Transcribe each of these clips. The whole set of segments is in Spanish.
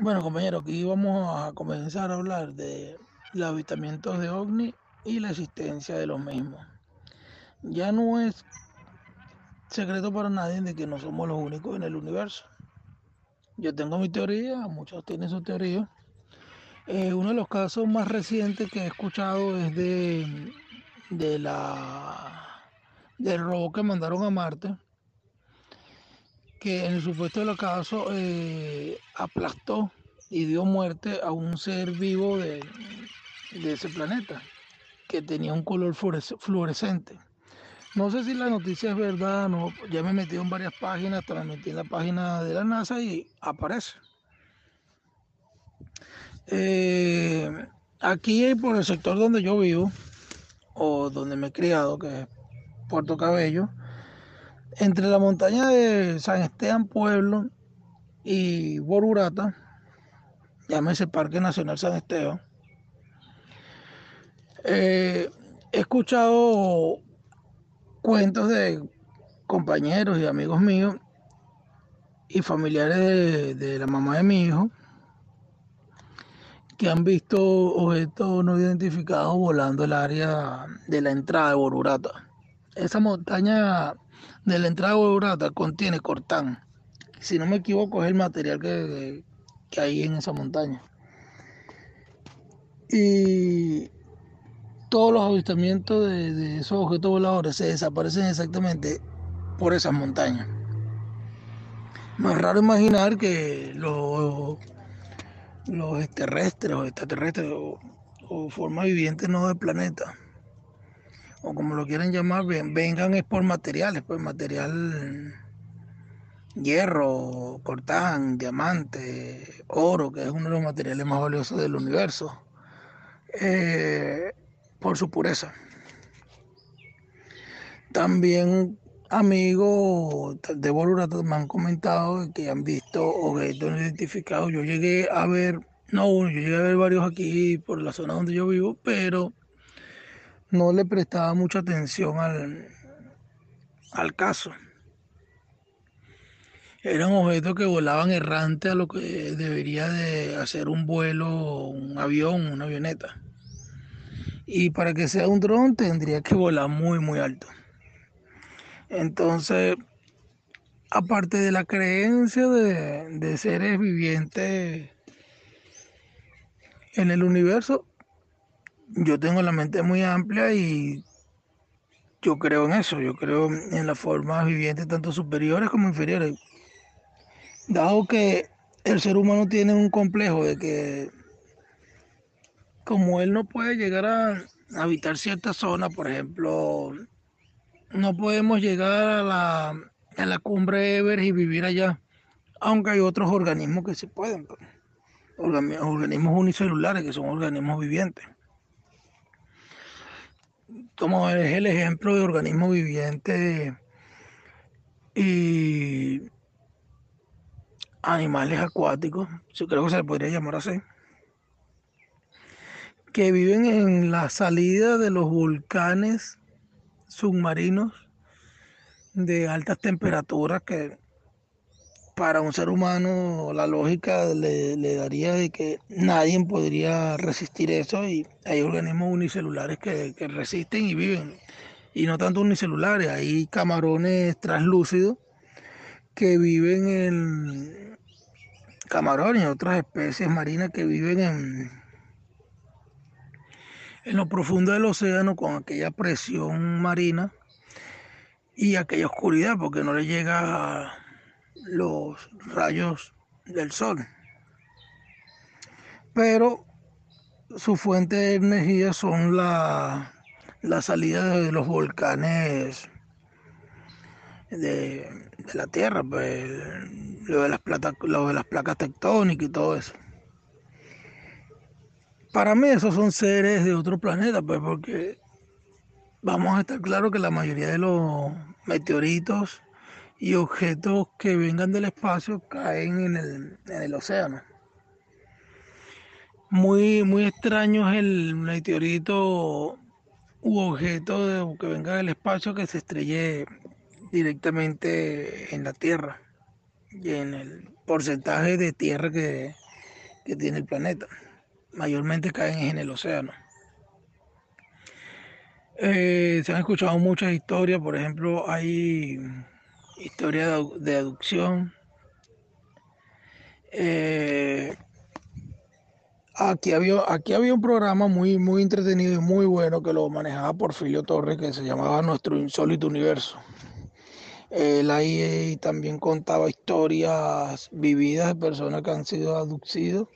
Bueno, compañero, aquí vamos a comenzar a hablar de los avistamientos de ovni y la existencia de los mismos. Ya no es secreto para nadie de que no somos los únicos en el universo. Yo tengo mi teoría, muchos tienen su teoría. Eh, uno de los casos más recientes que he escuchado es de, de la del robo que mandaron a Marte que en el supuesto del caso eh, aplastó y dio muerte a un ser vivo de, ese planeta que tenía un color fluorescente. No sé si la noticia es verdad, no, ya me he metido en varias páginas, transmití en la página de la NASA y aparece. Eh, aquí por el sector donde yo vivo, o donde me he criado, que es Puerto Cabello, entre la montaña de San Esteban Pueblo y Borurata, llámese Parque Nacional San Esteban, eh, he escuchado cuentos de compañeros y amigos míos y familiares de, de, la mamá de mi hijo que han visto objetos no identificados volando el área de la entrada de Borurata. Esa montaña de la entrada de contiene cortán. Si no me equivoco, es el material que, hay en esa montaña. Y todos los avistamientos de, esos objetos voladores se desaparecen exactamente por esas montañas. No raro imaginar que los, los extraterrestres o extraterrestres o, o formas vivientes no del planeta o como lo quieran llamar, vengan es por materiales, pues material hierro, cortán, diamante, oro, que es uno de los materiales más valiosos del universo, eh, por su pureza. También amigos de Bolurata me han comentado que han visto objetos identificados. Yo llegué a ver, no yo llegué a ver varios aquí por la zona donde yo vivo, pero no le prestaba mucha atención al, al caso. Eran objetos que volaban errante a lo que debería de hacer un vuelo, un avión, una avioneta. Y para que sea un dron tendría que volar muy, muy alto. Entonces, aparte de la creencia de, de seres vivientes en el universo, yo tengo la mente muy amplia y yo creo en eso, yo creo en las formas vivientes tanto superiores como inferiores. Dado que el ser humano tiene un complejo de que como él no puede llegar a habitar cierta zona, por ejemplo, no podemos llegar a la, a la cumbre Everest y vivir allá, aunque hay otros organismos que se pueden, pues. organismos unicelulares que son organismos vivientes como es el ejemplo de organismo viviente y animales acuáticos, yo creo que se le podría llamar así, que viven en la salida de los volcanes submarinos de altas temperaturas que para un ser humano la lógica le, daría de que nadie podría resistir eso y hay organismos unicelulares que, resisten y viven. Y no tanto unicelulares, hay camarones translúcidos que viven en camarones y otras especies marinas que viven en, en lo profundo del océano con aquella presión marina y aquella oscuridad porque no le llega a los rayos del sol. Pero su fuente de energía son la, la salida de los volcanes de, la Tierra, pues, lo, de las lo de las placas tectónicas y todo eso. Para mí esos son seres de otro planeta, pues porque vamos a estar claros que la mayoría de los meteoritos y objetos que vengan del espacio caen en el, océano. Muy, muy extraño es el meteorito u objeto que venga del espacio que se estrelle directamente en la Tierra y en el porcentaje de tierra que, que tiene el planeta. Mayormente caen en el océano. Eh, se han escuchado muchas historias, por ejemplo, hay historia de, aducción. Eh, aquí, había, aquí había un programa muy, muy entretenido y muy bueno que lo manejaba Porfirio Torres que se llamaba Nuestro Insólito Universo. Él ahí también contaba historias vividas de personas que han sido aducidos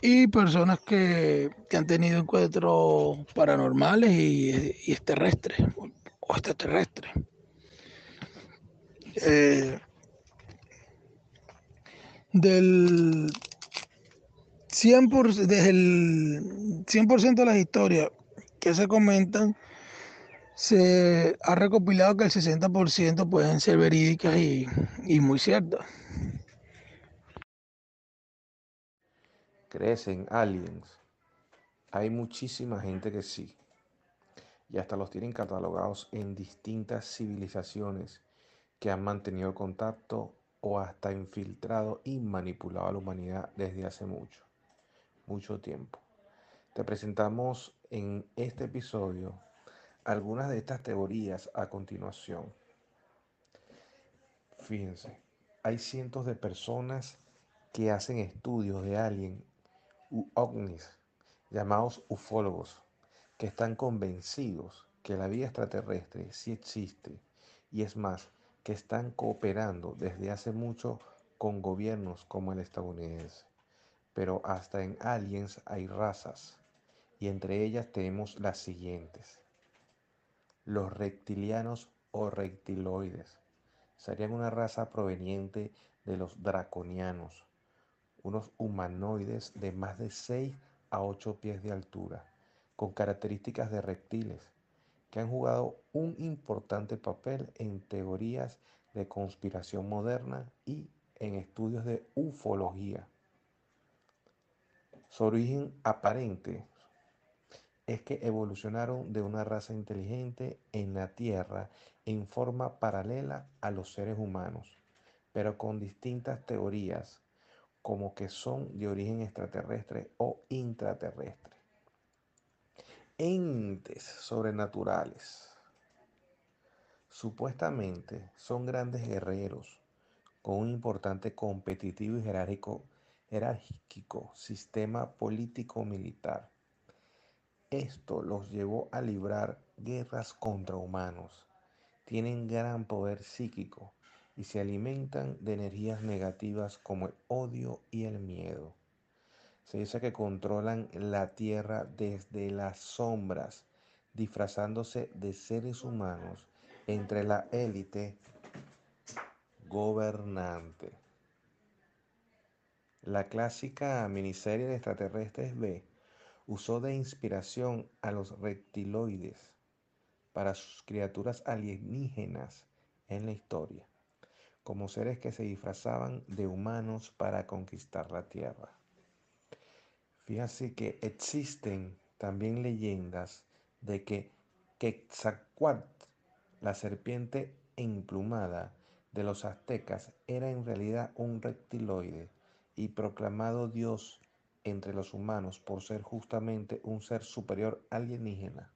y personas que, han tenido encuentros paranormales y, y extraterrestres o extraterrestres. Eh, del 100%, desde el 100% de las historias que se comentan, se ha recopilado que el 60% pueden ser verídicas y, y muy ciertas. ¿Crecen aliens? Hay muchísima gente que sí. Y hasta los tienen catalogados en distintas civilizaciones que han mantenido contacto o hasta infiltrado y manipulado a la humanidad desde hace mucho, mucho tiempo. Te presentamos en este episodio algunas de estas teorías a continuación. Fíjense, hay cientos de personas que hacen estudios de alien u ovnis, llamados ufólogos, que están convencidos que la vida extraterrestre sí existe y es más, que están cooperando desde hace mucho con gobiernos como el estadounidense. Pero hasta en aliens hay razas y entre ellas tenemos las siguientes. Los reptilianos o reptiloides serían una raza proveniente de los draconianos, unos humanoides de más de 6 a 8 pies de altura, con características de reptiles que han jugado un importante papel en teorías de conspiración moderna y en estudios de ufología. Su origen aparente es que evolucionaron de una raza inteligente en la Tierra en forma paralela a los seres humanos, pero con distintas teorías como que son de origen extraterrestre o intraterrestre entes sobrenaturales. Supuestamente son grandes guerreros con un importante competitivo y jerárquico, sistema político-militar. Esto los llevó a librar guerras contra humanos. Tienen gran poder psíquico y se alimentan de energías negativas como el odio y el miedo. Se dice que controlan la tierra desde las sombras, disfrazándose de seres humanos entre la élite gobernante. La clásica miniserie de extraterrestres B usó de inspiración a los reptiloides para sus criaturas alienígenas en la historia, como seres que se disfrazaban de humanos para conquistar la Tierra. Fíjate que existen también leyendas de que Quetzalcoatl, la serpiente emplumada de los aztecas, era en realidad un reptiloide y proclamado Dios entre los humanos por ser justamente un ser superior alienígena.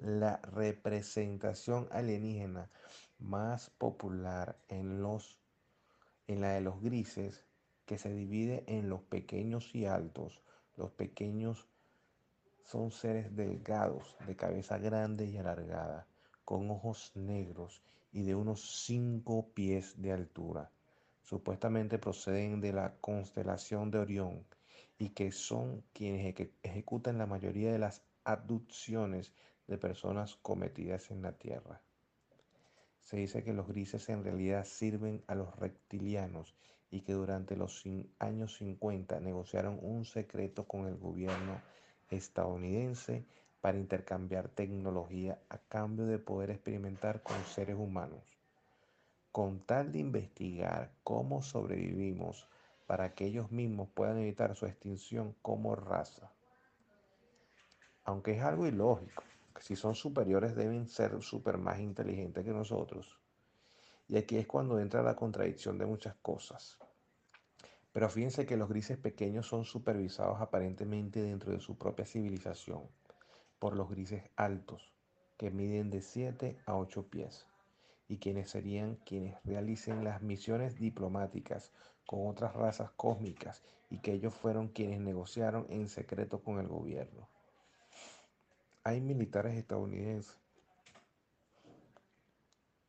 La representación alienígena más popular en, los, en la de los grises que se divide en los pequeños y altos. Los pequeños son seres delgados, de cabeza grande y alargada, con ojos negros y de unos cinco pies de altura. Supuestamente proceden de la constelación de Orión y que son quienes ejecutan la mayoría de las abducciones de personas cometidas en la Tierra. Se dice que los grises en realidad sirven a los reptilianos y que durante los años 50 negociaron un secreto con el gobierno estadounidense para intercambiar tecnología a cambio de poder experimentar con seres humanos, con tal de investigar cómo sobrevivimos para que ellos mismos puedan evitar su extinción como raza. Aunque es algo ilógico, que si son superiores deben ser súper más inteligentes que nosotros, y aquí es cuando entra la contradicción de muchas cosas. Pero fíjense que los grises pequeños son supervisados aparentemente dentro de su propia civilización por los grises altos, que miden de 7 a 8 pies, y quienes serían quienes realicen las misiones diplomáticas con otras razas cósmicas y que ellos fueron quienes negociaron en secreto con el gobierno. Hay militares estadounidenses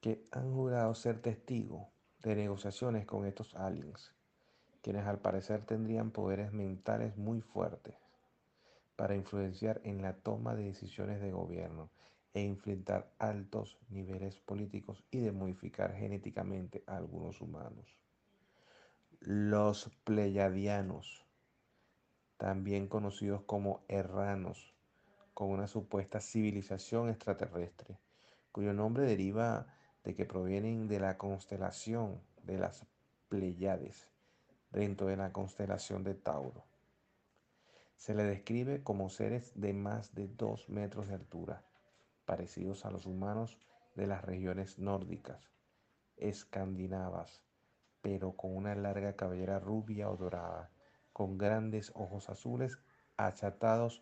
que han jurado ser testigos de negociaciones con estos aliens quienes al parecer tendrían poderes mentales muy fuertes para influenciar en la toma de decisiones de gobierno e influenciar altos niveles políticos y de modificar genéticamente a algunos humanos. Los pleyadianos, también conocidos como erranos, con una supuesta civilización extraterrestre, cuyo nombre deriva de que provienen de la constelación de las Pleiades dentro de la constelación de Tauro. Se le describe como seres de más de 2 metros de altura, parecidos a los humanos de las regiones nórdicas, escandinavas, pero con una larga cabellera rubia o dorada, con grandes ojos azules achatados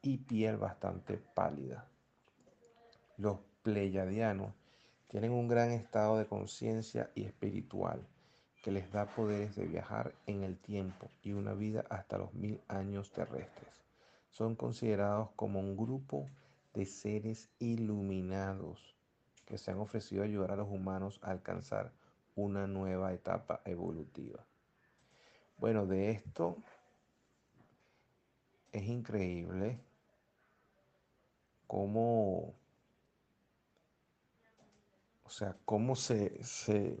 y piel bastante pálida. Los pleyadianos tienen un gran estado de conciencia y espiritual que les da poderes de viajar en el tiempo y una vida hasta los mil años terrestres. Son considerados como un grupo de seres iluminados que se han ofrecido a ayudar a los humanos a alcanzar una nueva etapa evolutiva. Bueno, de esto es increíble cómo, o sea, cómo se, se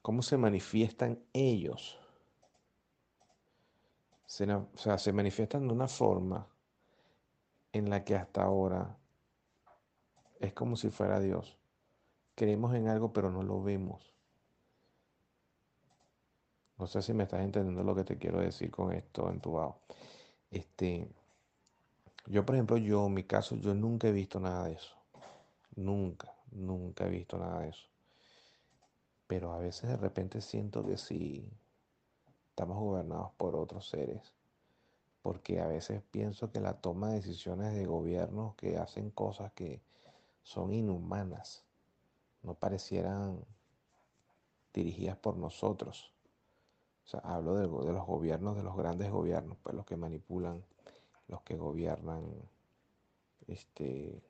cómo se manifiestan ellos. Se, o sea, se manifiestan de una forma en la que hasta ahora es como si fuera Dios. Creemos en algo pero no lo vemos. No sé si me estás entendiendo lo que te quiero decir con esto entubado. Este, yo, por ejemplo, yo, en mi caso, yo nunca he visto nada de eso. Nunca, nunca he visto nada de eso. Pero a veces de repente siento que sí estamos gobernados por otros seres. Porque a veces pienso que la toma de decisiones de gobiernos que hacen cosas que son inhumanas no parecieran dirigidas por nosotros. O sea, hablo de, los gobiernos, de los grandes gobiernos, pues los que manipulan, los que gobiernan este,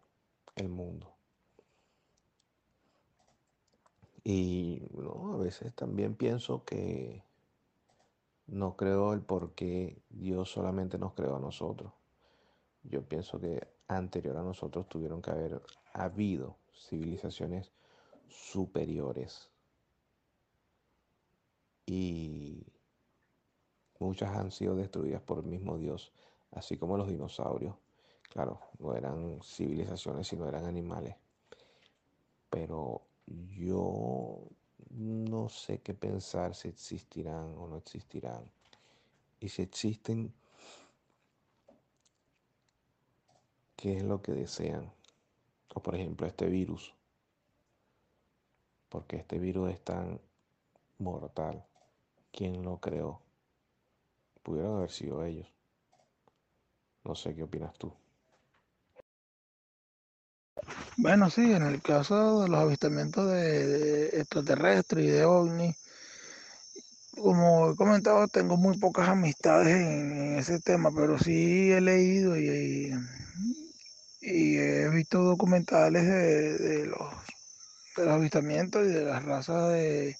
el mundo. Y a veces también pienso que no creo el por qué Dios solamente nos creó a nosotros. Yo pienso que anterior a nosotros tuvieron que haber habido civilizaciones superiores. Y muchas han sido destruidas por el mismo Dios, así como los dinosaurios. Claro, no eran civilizaciones, sino eran animales. Pero yo no sé qué pensar si existirán o no existirán. Y si existen, ¿qué es lo que desean? O por ejemplo este virus. Porque este virus es tan mortal. ¿Quién lo creó? Pudieron haber sido ellos. No sé qué opinas tú. Bueno, sí, en el caso de los avistamientos de, extraterrestres y de ovnis, como he comentado, tengo muy pocas amistades en, ese tema, pero sí he leído y, he visto documentales de, los, de los avistamientos y de las razas de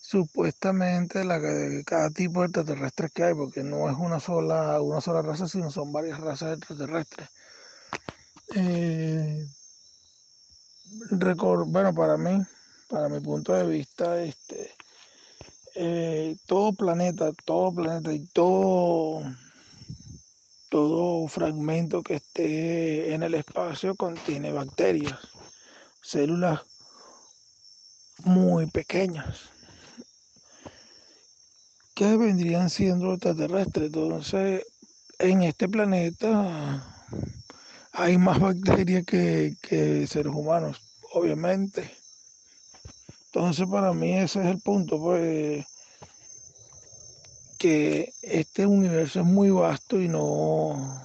supuestamente la, de cada tipo de extraterrestres que hay, porque no es una sola, una sola raza, sino son varias razas extraterrestres. Eh, bueno, para mí, para mi punto de vista, este, eh, todo planeta, todo planeta y todo, todo fragmento que esté en el espacio contiene bacterias, células muy pequeñas que vendrían siendo extraterrestres. Entonces, en este planeta hay más bacterias que, seres humanos, obviamente. Entonces para mí ese es el punto, pues que este universo es muy vasto y no,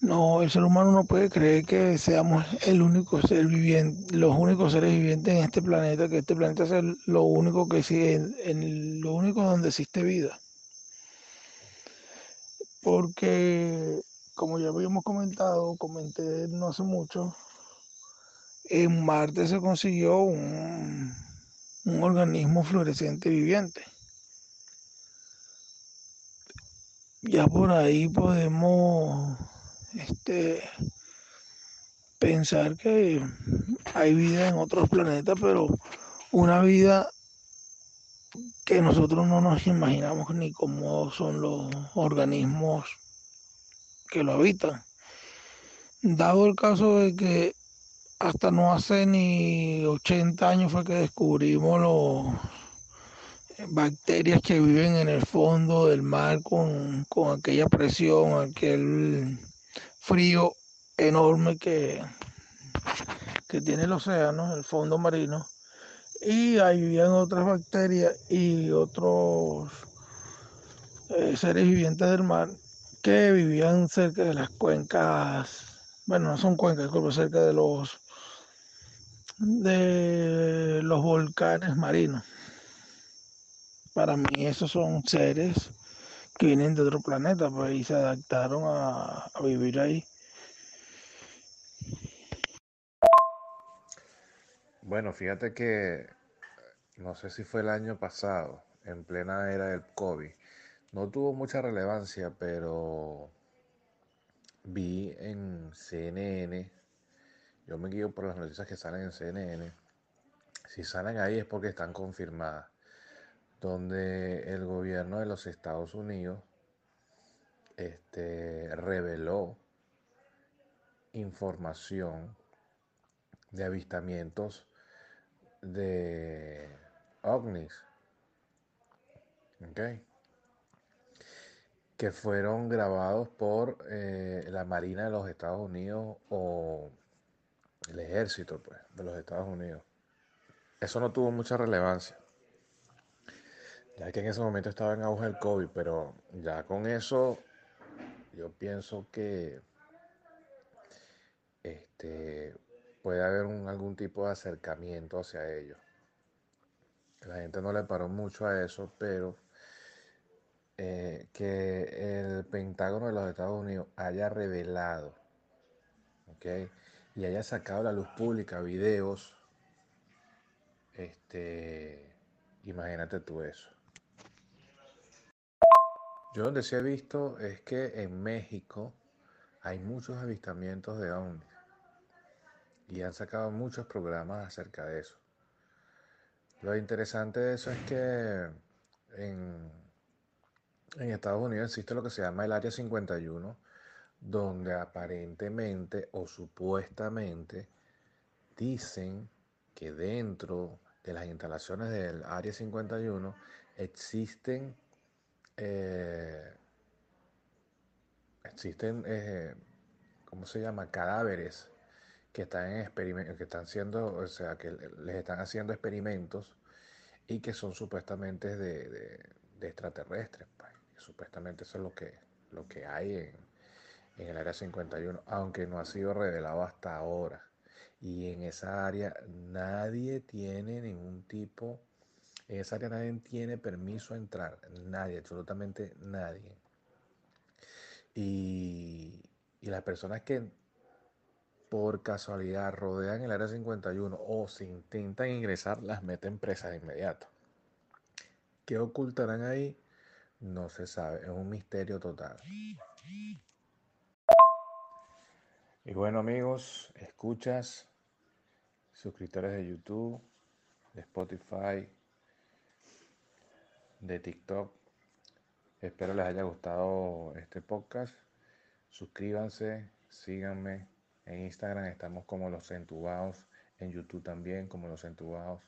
no, el ser humano no puede creer que seamos el único ser viviente, los únicos seres vivientes en este planeta, que este planeta es lo único que sigue, en lo único donde existe vida. Porque, como ya habíamos comentado, comenté no hace mucho, en Marte se consiguió un, un organismo fluorescente viviente. Ya por ahí podemos este, pensar que hay vida en otros planetas, pero una vida que nosotros no nos imaginamos ni cómo son los organismos que lo habitan. Dado el caso de que hasta no hace ni 80 años fue que descubrimos las bacterias que viven en el fondo del mar con, con aquella presión, aquel frío enorme que, que tiene el océano, el fondo marino, y habían otras bacterias y otros eh, seres vivientes del mar que vivían cerca de las cuencas, bueno, no son cuencas, como cerca de los de los volcanes marinos. Para mí esos son seres que vienen de otro planeta pues, y se adaptaron a vivir ahí. Bueno, fíjate que no sé si fue el año pasado, en plena era del COVID, no tuvo mucha relevancia, pero vi en CNN, yo me guío por las noticias que salen en CNN, si salen ahí es porque están confirmadas donde el gobierno de los Estados Unidos este, reveló información de avistamientos de ovnis, okay, que fueron grabados por eh, la Marina de los Estados Unidos o el ejército pues, de los Estados Unidos. Eso no tuvo mucha relevancia ya que en ese momento estaba en auge el COVID, pero ya con eso yo pienso que este, puede haber algún tipo de acercamiento hacia ellos. La gente no le paró mucho a eso, pero eh, que el Pentágono de los Estados Unidos haya revelado, Y haya sacado a la luz pública videos, este, imagínate tú eso. Yo donde sí he visto es que en México hay muchos avistamientos de ovnis y han sacado muchos programas acerca de eso. Lo interesante de eso es que en, en Estados Unidos existe lo que se llama el Área 51, donde aparentemente o supuestamente dicen que dentro de las instalaciones del Área 51 existen eh, existen, eh, ¿cómo se llama? Cadáveres que están en que están siendo, o sea, que les están haciendo experimentos y que son supuestamente de, extraterrestres. Pues. Supuestamente eso es lo que, lo que hay en, en el área 51, aunque no ha sido revelado hasta ahora. Y en esa área nadie tiene ningún tipo en esa área nadie tiene permiso a entrar, nadie, absolutamente nadie. Y, las personas que por casualidad rodean el área 51 o se intentan ingresar, las meten presas de inmediato. ¿Qué ocultarán ahí? No se sabe, es un misterio total. Y bueno amigos, escuchas, suscriptores de YouTube, de Spotify, de TikTok. Espero les haya gustado este podcast. Suscríbanse, síganme. En Instagram estamos como los entubados. En YouTube también como los entubados.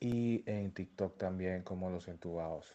Y en TikTok también como los entubados.